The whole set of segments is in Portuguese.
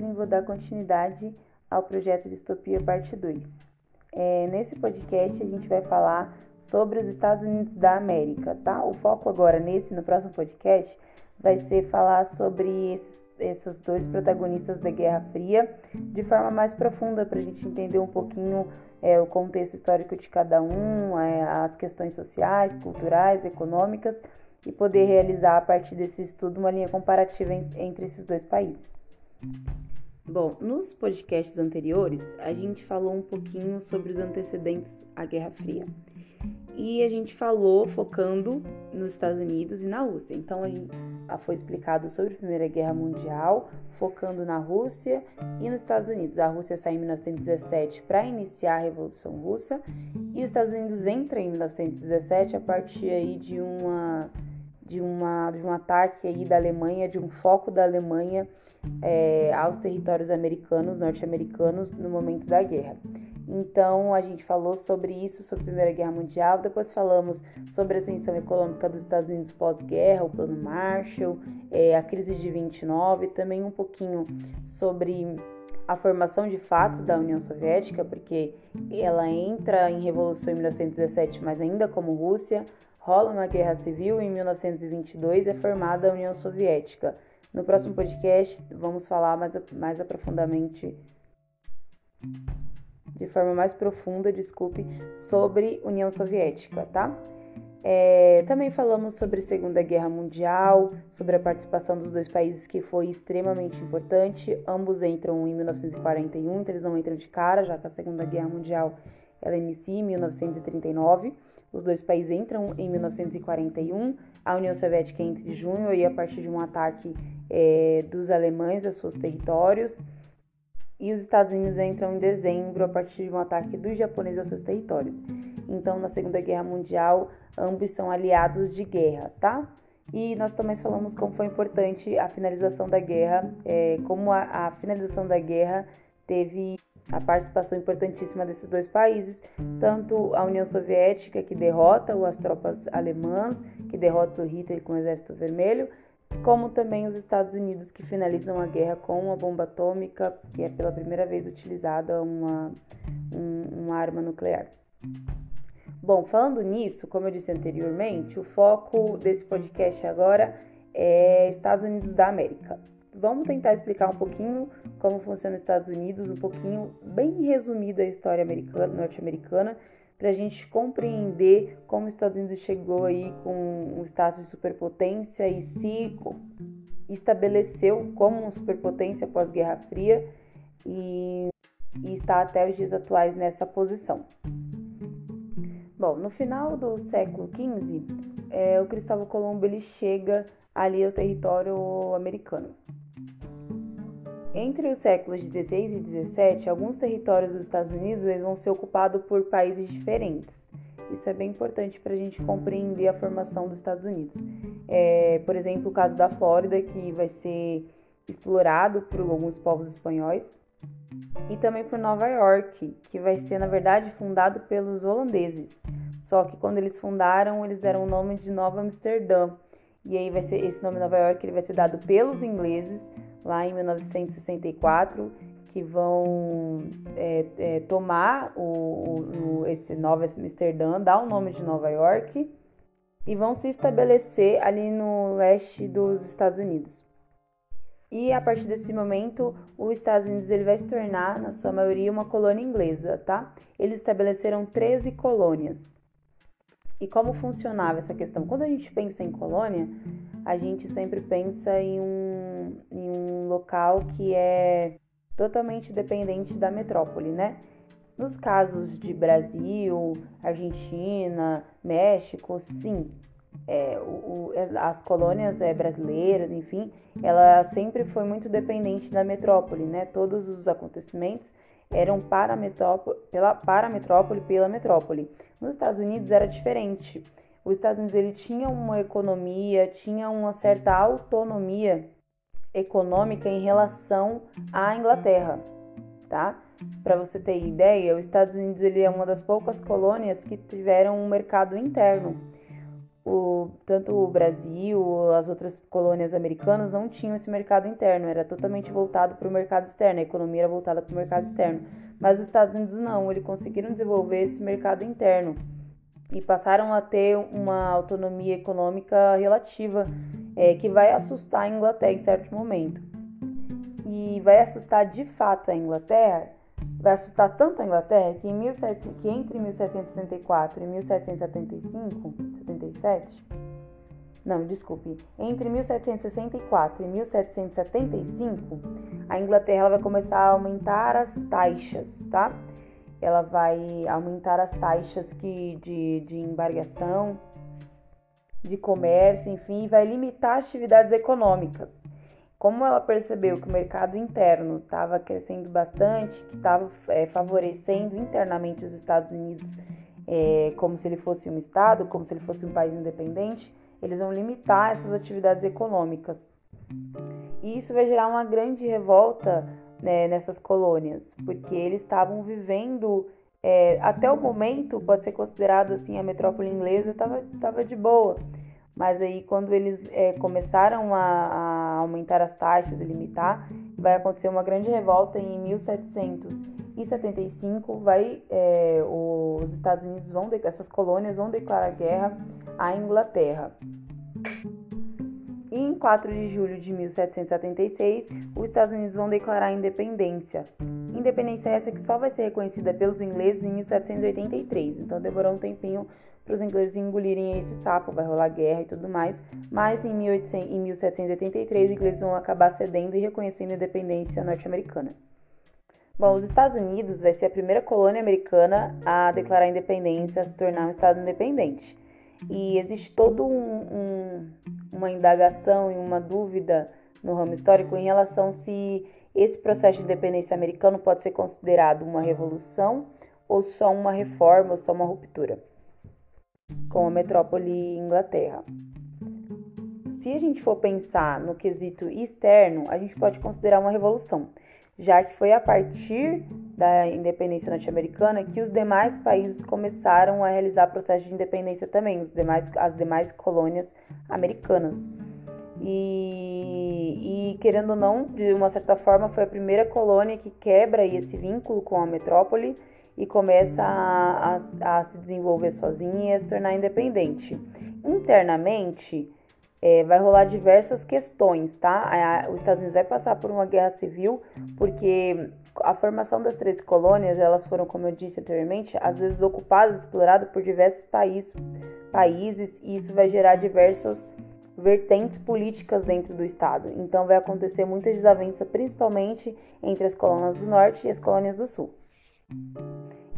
Vou dar continuidade ao projeto Distopia Parte 2. É, nesse podcast a gente vai falar sobre os Estados Unidos da América, tá? O foco agora nesse, no próximo podcast, vai ser falar sobre esses, esses dois protagonistas da Guerra Fria de forma mais profunda, para a gente entender um pouquinho é, o contexto histórico de cada um, é, as questões sociais, culturais, econômicas e poder realizar a partir desse estudo uma linha comparativa entre esses dois países. Bom, nos podcasts anteriores a gente falou um pouquinho sobre os antecedentes à Guerra Fria. E a gente falou focando nos Estados Unidos e na Rússia. Então a gente foi explicado sobre a Primeira Guerra Mundial, focando na Rússia e nos Estados Unidos. A Rússia sai em 1917 para iniciar a Revolução Russa e os Estados Unidos entram em 1917 a partir aí de uma de, uma, de um ataque aí da Alemanha, de um foco da Alemanha é, aos territórios americanos, norte-americanos, no momento da guerra. Então, a gente falou sobre isso, sobre a Primeira Guerra Mundial, depois falamos sobre a ascensão econômica dos Estados Unidos pós-guerra, o Plano Marshall, é, a crise de 29, também um pouquinho sobre a formação de fatos da União Soviética, porque ela entra em revolução em 1917, mas ainda como Rússia, rola uma guerra civil e em 1922 é formada a União Soviética. No próximo podcast vamos falar mais, mais aprofundadamente, de forma mais profunda, desculpe, sobre União Soviética, tá? É, também falamos sobre Segunda Guerra Mundial, sobre a participação dos dois países que foi extremamente importante. Ambos entram em 1941, então eles não entram de cara, já que a Segunda Guerra Mundial ela inicia em 1939. Os dois países entram em 1941. A União Soviética entra em junho e a partir de um ataque é, dos alemães a seus territórios. E os Estados Unidos entram em dezembro a partir de um ataque dos japoneses a seus territórios. Então, na Segunda Guerra Mundial, ambos são aliados de guerra, tá? E nós também falamos como foi importante a finalização da guerra, é, como a, a finalização da guerra teve a participação importantíssima desses dois países, tanto a União Soviética, que derrota as tropas alemãs, que derrota o Hitler com o Exército Vermelho, como também os Estados Unidos, que finalizam a guerra com uma bomba atômica, que é pela primeira vez utilizada uma, um, uma arma nuclear. Bom, falando nisso, como eu disse anteriormente, o foco desse podcast agora é Estados Unidos da América vamos tentar explicar um pouquinho como funciona os Estados Unidos, um pouquinho bem resumida a história americana, norte-americana, para a gente compreender como os Estados Unidos chegou aí com um status de superpotência e se estabeleceu como uma superpotência pós-Guerra Fria e, e está até os dias atuais nessa posição. Bom, no final do século XV, é, o Cristóvão Colombo ele chega ali ao território americano. Entre os séculos 16 e 17, alguns territórios dos Estados Unidos vão ser ocupados por países diferentes. Isso é bem importante para a gente compreender a formação dos Estados Unidos. É, por exemplo, o caso da Flórida, que vai ser explorado por alguns povos espanhóis, e também por Nova York, que vai ser, na verdade, fundado pelos holandeses. Só que quando eles fundaram, eles deram o nome de Nova Amsterdã. E aí vai ser esse nome Nova York ele vai ser dado pelos ingleses lá em 1964, que vão é, é, tomar o, o, esse Nova Amsterdã, dar o nome de Nova York e vão se estabelecer ali no leste dos Estados Unidos. E a partir desse momento, os Estados Unidos ele vai se tornar, na sua maioria, uma colônia inglesa, tá? Eles estabeleceram 13 colônias. E como funcionava essa questão? Quando a gente pensa em colônia, a gente sempre pensa em um, em um local que é totalmente dependente da metrópole, né? Nos casos de Brasil, Argentina, México, sim, é, o, as colônias é, brasileiras, enfim, ela sempre foi muito dependente da metrópole, né? Todos os acontecimentos eram para a metrópole, pela, para a metrópole, pela metrópole. Nos Estados Unidos era diferente. Os Estados Unidos ele tinha uma economia, tinha uma certa autonomia econômica em relação à Inglaterra, tá? Para você ter ideia, os Estados Unidos ele é uma das poucas colônias que tiveram um mercado interno. o, tanto o Brasil, as outras colônias americanas não tinham esse mercado interno, era totalmente voltado para o mercado externo, a economia era voltada para o mercado externo. Mas os Estados Unidos não, eles conseguiram desenvolver esse mercado interno e passaram a ter uma autonomia econômica relativa é, que vai assustar a Inglaterra em certo momento. E vai assustar de fato a Inglaterra, vai assustar tanto a Inglaterra que, em 17, que entre 1764 e 1775, 77, não, desculpe, entre 1764 e 1775, a Inglaterra ela vai começar a aumentar as taxas, tá? Ela vai aumentar as taxas que, de, de embargação, de comércio, enfim, vai limitar atividades econômicas. Como ela percebeu que o mercado interno estava crescendo bastante, que estava é, favorecendo internamente os Estados Unidos é, como se ele fosse um Estado, como se ele fosse um país independente, eles vão limitar essas atividades econômicas. E isso vai gerar uma grande revolta né, nessas colônias, porque eles estavam vivendo é, até o momento pode ser considerado assim a metrópole inglesa estava tava de boa, mas aí quando eles é, começaram a, a, aumentar as taxas e limitar, vai acontecer uma grande revolta em 1775, vai é, os Estados Unidos vão essas colônias vão declarar guerra à Inglaterra. E em 4 de julho de 1776, os Estados Unidos vão declarar independência. Independência essa que só vai ser reconhecida pelos ingleses em 1783. Então demorou um tempinho para os ingleses engolirem esse sapo, vai rolar guerra e tudo mais. Mas em, 1800, em 1783 os ingleses vão acabar cedendo e reconhecendo a independência norte-americana. Bom, os Estados Unidos vai ser a primeira colônia americana a declarar a independência, a se tornar um estado independente. E existe todo um, um uma indagação e uma dúvida no ramo histórico em relação se esse processo de independência americano pode ser considerado uma revolução ou só uma reforma ou só uma ruptura com a metrópole Inglaterra. Se a gente for pensar no quesito externo, a gente pode considerar uma revolução, já que foi a partir da independência norte-americana que os demais países começaram a realizar processo de independência também, os demais, as demais colônias americanas. E, e, querendo ou não, de uma certa forma, foi a primeira colônia que quebra esse vínculo com a metrópole e começa a, a, a se desenvolver sozinha e a se tornar independente. Internamente, é, vai rolar diversas questões, tá? A, os Estados Unidos vai passar por uma guerra civil, porque a formação das três colônias, elas foram, como eu disse anteriormente, às vezes ocupadas, exploradas por diversos países, países, e isso vai gerar diversas vertentes políticas dentro do estado. Então vai acontecer muita desavença, principalmente entre as colônias do norte e as colônias do sul.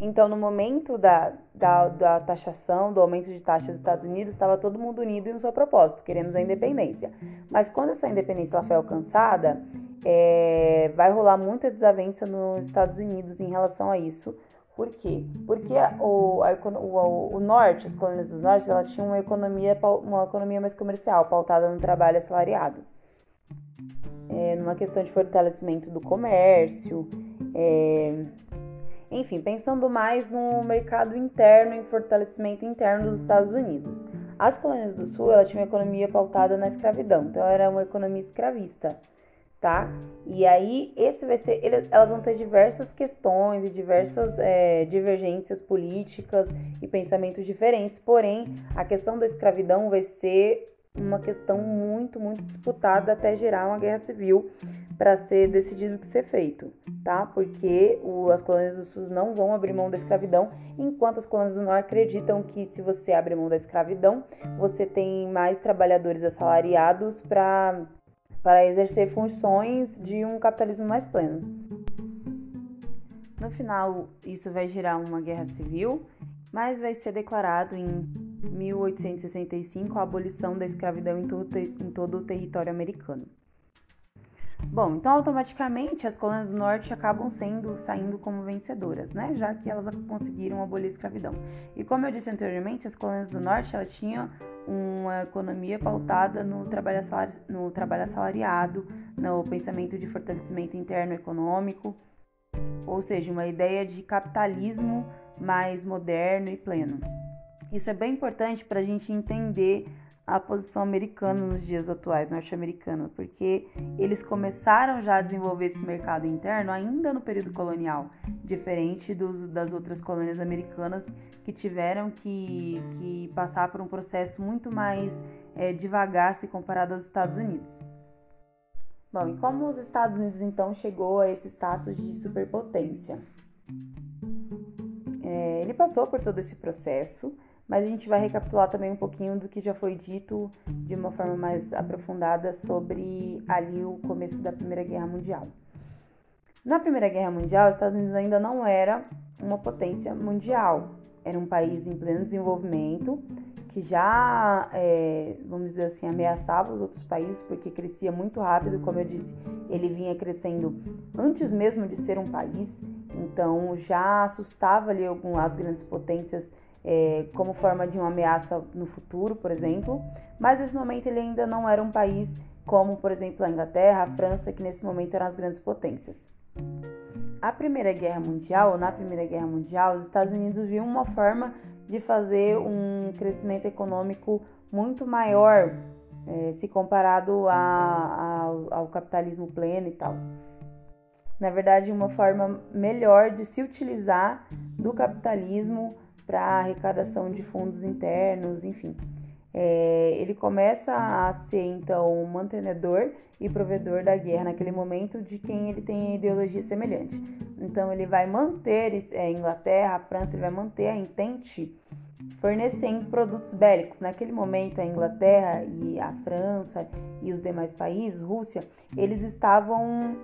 Então, no momento da, da, da, taxação, do aumento de taxas dos Estados Unidos, estava todo mundo unido no seu propósito, queremos a independência. Mas quando essa independência foi alcançada, é, vai rolar muita desavença nos Estados Unidos em relação a isso. Por quê? Porque o, a, o, o, norte, as colônias do norte, elas tinham uma economia, uma economia mais comercial, pautada no trabalho assalariado. É, numa questão de fortalecimento do comércio, é, enfim, pensando mais no mercado interno e fortalecimento interno dos Estados Unidos. As colônias do Sul, ela tinha uma economia pautada na escravidão, então era uma economia escravista, tá? E aí, esse vai ser, elas vão ter diversas questões e diversas é, divergências políticas e pensamentos diferentes, porém, a questão da escravidão vai ser uma questão muito, muito disputada até gerar uma guerra civil para ser decidido o que ser feito, tá? Porque o, as colônias do Sul não vão abrir mão da escravidão, enquanto as colônias do Norte acreditam que se você abre mão da escravidão, você tem mais trabalhadores assalariados para para exercer funções de um capitalismo mais pleno. No final, isso vai gerar uma guerra civil, mas vai ser declarado em 1865 a abolição da escravidão em todo, em todo o território americano. Bom, então automaticamente as colônias do norte acabam sendo saindo como vencedoras, né? Já que elas conseguiram abolir a escravidão. E como eu disse anteriormente, as colônias do norte elas tinham uma economia pautada no trabalho, no trabalho assalariado, no pensamento de fortalecimento interno econômico, ou seja, uma ideia de capitalismo mais moderno e pleno. Isso é bem importante para a gente entender a posição americana nos dias atuais, norte-americana, porque eles começaram já a desenvolver esse mercado interno ainda no período colonial, diferente dos, das outras colônias americanas que tiveram que, que passar por um processo muito mais é, devagar se comparado aos Estados Unidos. Bom, e como os Estados Unidos então chegou a esse status de superpotência? É, ele passou por todo esse processo mas a gente vai recapitular também um pouquinho do que já foi dito de uma forma mais aprofundada sobre ali o começo da Primeira Guerra Mundial. Na Primeira Guerra Mundial, os Estados Unidos ainda não era uma potência mundial, era um país em pleno desenvolvimento que já, é, vamos dizer assim, ameaçava os outros países porque crescia muito rápido, como eu disse, ele vinha crescendo antes mesmo de ser um país, então já assustava ali algumas grandes potências é, como forma de uma ameaça no futuro, por exemplo, mas nesse momento ele ainda não era um país como, por exemplo, a Inglaterra, a França, que nesse momento eram as grandes potências. A Primeira Guerra Mundial, na Primeira Guerra Mundial, os Estados Unidos viam uma forma de fazer um crescimento econômico muito maior é, se comparado a, a, ao capitalismo pleno e tal. Na verdade, uma forma melhor de se utilizar do capitalismo para arrecadação de fundos internos, enfim. É, ele começa a ser então mantenedor e provedor da guerra naquele momento de quem ele tem ideologia semelhante. Então ele vai manter a é, Inglaterra, a França, ele vai manter a Entente fornecendo produtos bélicos. Naquele momento a Inglaterra e a França e os demais países, Rússia, eles estavam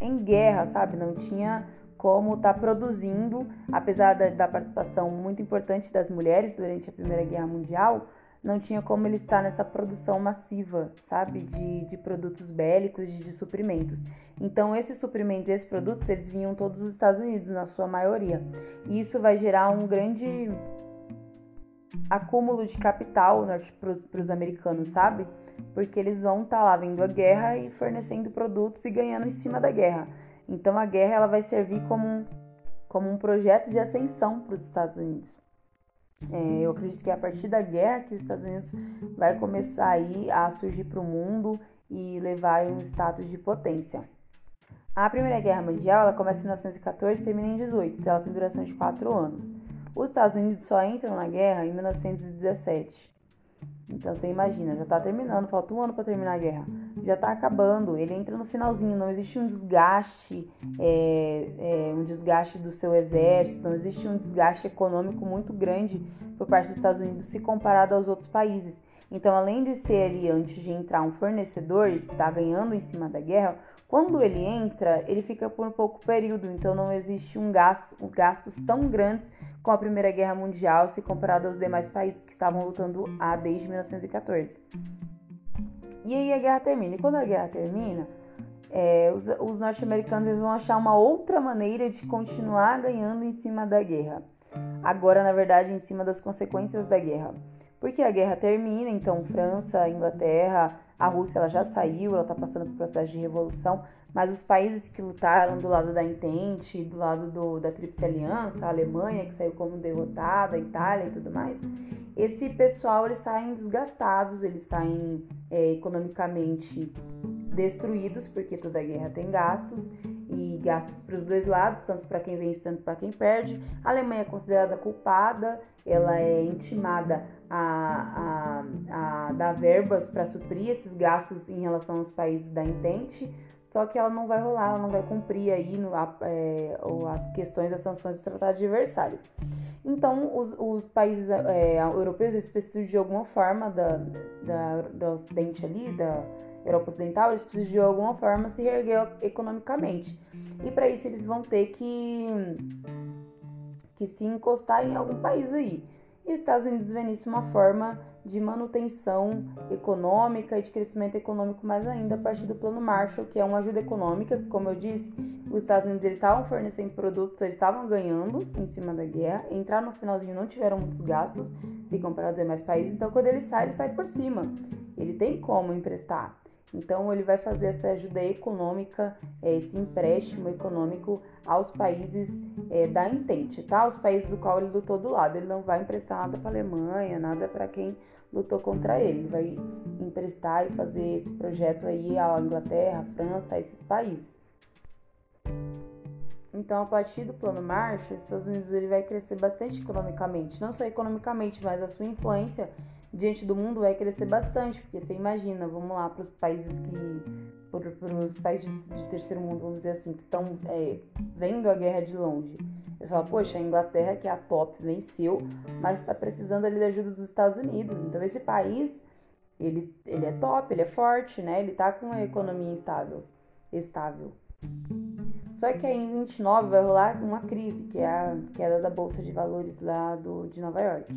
em guerra, sabe? Não tinha como está produzindo, apesar da, da, participação muito importante das mulheres durante a Primeira Guerra Mundial, não tinha como ele estar nessa produção massiva, sabe, de, de produtos bélicos, de, de suprimentos. Então, esses suprimentos, esses produtos, eles vinham todos dos Estados Unidos, na sua maioria. E isso vai gerar um grande acúmulo de capital para os americanos, sabe? Porque eles vão estar tá lá vendo a guerra e fornecendo produtos e ganhando em cima da guerra. Então a guerra ela vai servir como um, como um projeto de ascensão para os Estados Unidos. É, eu acredito que é a partir da guerra que os Estados Unidos vai começar aí a surgir para o mundo e levar um status de potência. A Primeira Guerra Mundial ela começa em 1914 e termina em 18, então ela tem duração de 4 anos. Os Estados Unidos só entram na guerra em 1917. Então você imagina, já está terminando, falta um ano para terminar a guerra, já está acabando, ele entra no finalzinho, não existe um desgaste, é, é, um desgaste do seu exército, não existe um desgaste econômico muito grande por parte dos Estados Unidos se comparado aos outros países. Então, além de ser ali antes de entrar um fornecedor, está ganhando em cima da guerra, quando ele entra, ele fica por um pouco período, então não existe um gasto, um gastos tão grandes com a Primeira Guerra Mundial se comparado aos demais países que estavam lutando a desde 1914. E aí a guerra termina. E quando a guerra termina, é, os, os norte-americanos vão achar uma outra maneira de continuar ganhando em cima da guerra. Agora, na verdade, em cima das consequências da guerra. Porque a guerra termina, então França, Inglaterra, a Rússia ela já saiu, ela está passando por processo de revolução, mas os países que lutaram do lado da Entente, do lado do, da Tríplice Aliança, a Alemanha que saiu como derrotada, a Itália e tudo mais, esse pessoal eles saem desgastados, eles saem é, economicamente destruídos, porque toda guerra tem gastos, e gastos para os dois lados, tanto para quem vence, tanto para quem perde. A Alemanha é considerada culpada, ela é intimada a, a, a dar verbas para suprir esses gastos em relação aos países da Entente, só que ela não vai rolar, ela não vai cumprir aí no, é, as questões das sanções do Tratado de Versalhes. Então, os, os países é, europeus eles precisam de alguma forma da, da, do Ocidente ali, da Europa Ocidental, eles precisam de alguma forma se reerguer economicamente. E para isso eles vão ter que, que se encostar em algum país aí. E os Estados Unidos vê nisso uma forma de manutenção econômica e de crescimento econômico mais ainda a partir do Plano Marshall, que é uma ajuda econômica, como eu disse, os Estados Unidos eles estavam fornecendo produtos, eles estavam ganhando em cima da guerra, entrar no finalzinho não tiveram muitos gastos, se comparado aos demais países, então quando ele sai, ele sai por cima. Ele tem como emprestar. Então ele vai fazer essa ajuda econômica, é, esse empréstimo econômico aos países é, da Entente, tá? Os países do qual ele lutou do lado. Ele não vai emprestar nada para a Alemanha, nada para quem lutou contra ele. Ele vai emprestar e fazer esse projeto aí à Inglaterra, à França, a esses países. Então, a partir do Plano Marshall, os Estados Unidos ele vai crescer bastante economicamente, não só economicamente, mas a sua influência diante do mundo vai crescer bastante, porque você imagina, vamos lá para os países que para os países de terceiro mundo, vamos dizer assim, que estão é, vendo a guerra de longe. Eles falam, poxa, a Inglaterra, que é a top, venceu, mas está precisando ali da ajuda dos Estados Unidos. Então, esse país, ele, ele é top, ele é forte, né? Ele está com uma economia estável. estável. Só que aí em 29 vai rolar uma crise, que é a queda da Bolsa de Valores lá do, de Nova York.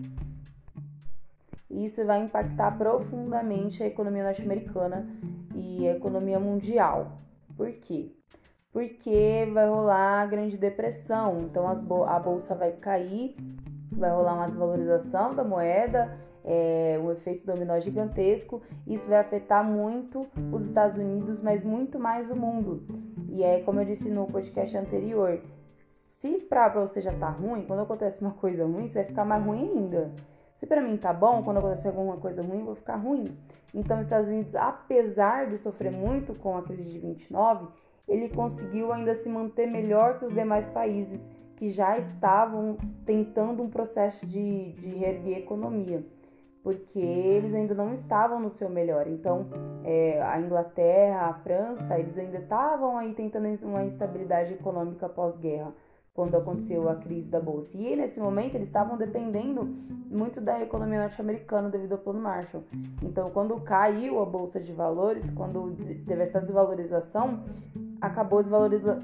E isso vai impactar profundamente a economia norte-americana e a economia mundial. Por quê? Porque vai rolar a Grande Depressão, então a bolsa vai cair, vai rolar uma desvalorização da moeda, é, um efeito dominó gigantesco. Isso vai afetar muito os Estados Unidos, mas muito mais o mundo. E é como eu disse no podcast anterior, se pra você já tá ruim, quando acontece uma coisa ruim, você vai ficar mais ruim ainda. Se para mim tá bom, quando acontecer alguma coisa ruim, eu vou ficar ruim. Então, os Estados Unidos, apesar de sofrer muito com a crise de 29, ele conseguiu ainda se manter melhor que os demais países que já estavam tentando um processo de, de reerguer economia, porque eles ainda não estavam no seu melhor. Então, é, a Inglaterra, a França, eles ainda estavam aí tentando uma estabilidade econômica pós-guerra quando aconteceu a crise da bolsa. E nesse momento eles estavam dependendo muito da economia norte-americana devido ao plano Marshall. Então, quando caiu a bolsa de valores, quando teve essa desvalorização, acabou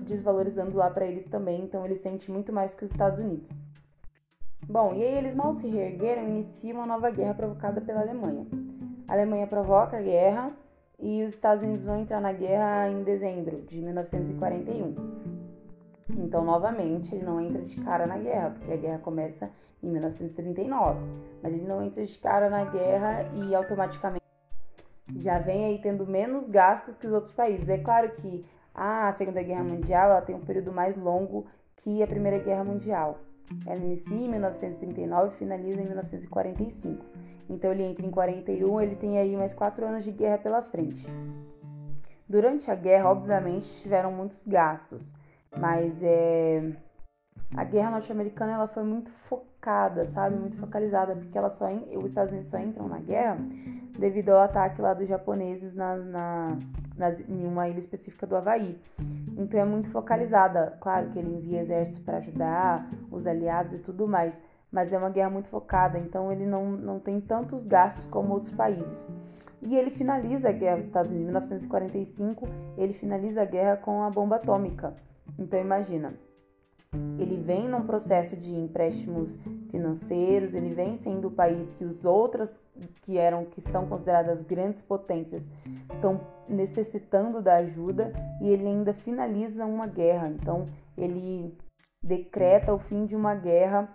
desvalorizando lá para eles também. Então, eles sentem muito mais que os Estados Unidos. Bom, e aí eles mal se reergueram e iniciam uma nova guerra provocada pela Alemanha. A Alemanha provoca a guerra e os Estados Unidos vão entrar na guerra em dezembro de 1941. Então, novamente, ele não entra de cara na guerra, porque a guerra começa em 1939. Mas ele não entra de cara na guerra e automaticamente já vem aí tendo menos gastos que os outros países. É claro que a Segunda Guerra Mundial ela tem um período mais longo que a Primeira Guerra Mundial. Ela inicia em 1939 e finaliza em 1945. Então ele entra em 41, ele tem aí mais quatro anos de guerra pela frente. Durante a guerra, obviamente, tiveram muitos gastos. Mas é, a guerra norte-americana ela foi muito focada, sabe? Muito focalizada, porque ela só os Estados Unidos só entram na guerra devido ao ataque lá dos japoneses na, na, na, em uma ilha específica do Havaí. Então é muito focalizada. Claro que ele envia exército para ajudar os aliados e tudo mais, mas é uma guerra muito focada, então ele não, não tem tantos gastos como outros países. E ele finaliza a guerra dos Estados Unidos em 1945, ele finaliza a guerra com a bomba atômica. Então imagina, ele vem num processo de empréstimos financeiros, ele vem sendo o país que os outros que eram que são consideradas grandes potências estão necessitando da ajuda e ele ainda finaliza uma guerra. Então ele decreta o fim de uma guerra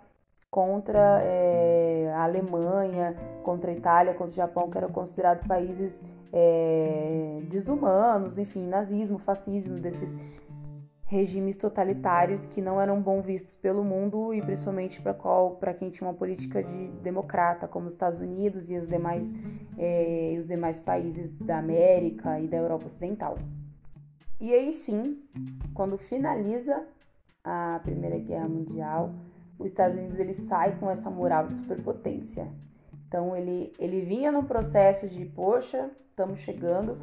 contra é, a Alemanha, contra a Itália, contra o Japão, que eram considerados países é, desumanos, enfim, nazismo, fascismo desses regimes totalitários que não eram bom vistos pelo mundo e principalmente para quem tinha uma política de democrata, como os Estados Unidos e os demais, é, os demais países da América e da Europa Ocidental. E aí sim, quando finaliza a Primeira Guerra Mundial, os Estados Unidos ele sai com essa moral de superpotência. Então ele, ele vinha no processo de, poxa, estamos chegando,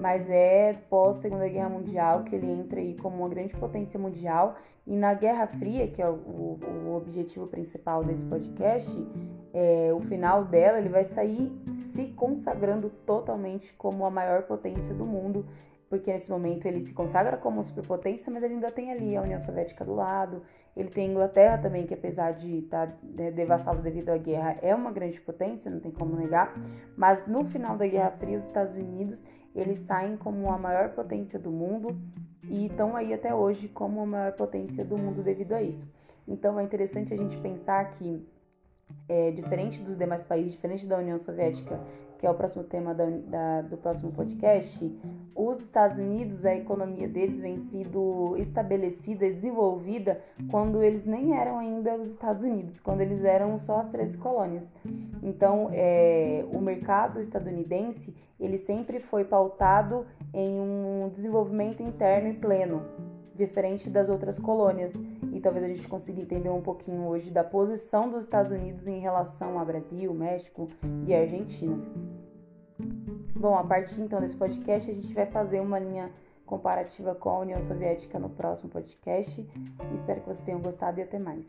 mas é pós Segunda Guerra Mundial que ele entra aí como uma grande potência mundial. E na Guerra Fria, que é o, o, objetivo principal desse podcast, é, o final dela ele vai sair se consagrando totalmente como a maior potência do mundo porque nesse momento ele se consagra como superpotência, mas ele ainda tem ali a União Soviética do lado, ele tem a Inglaterra também, que apesar de estar tá, né, devastado devido à guerra, é uma grande potência, não tem como negar, mas no final da Guerra Fria, os Estados Unidos, eles saem como a maior potência do mundo e estão aí até hoje como a maior potência do mundo devido a isso. Então é interessante a gente pensar que é, diferente dos demais países, diferente da União Soviética, que é o próximo tema da, da, do próximo podcast, os Estados Unidos, a economia deles vem sido estabelecida e desenvolvida quando eles nem eram ainda os Estados Unidos, quando eles eram só as 13 colônias. Então, é, o mercado estadunidense, ele sempre foi pautado em um desenvolvimento interno e pleno, diferente das outras colônias. E talvez a gente consiga entender um pouquinho hoje da posição dos Estados Unidos em relação a Brasil, México e Argentina. Bom, a partir então desse podcast, a gente vai fazer uma linha comparativa com a União Soviética no próximo podcast. Espero que vocês tenham gostado e até mais.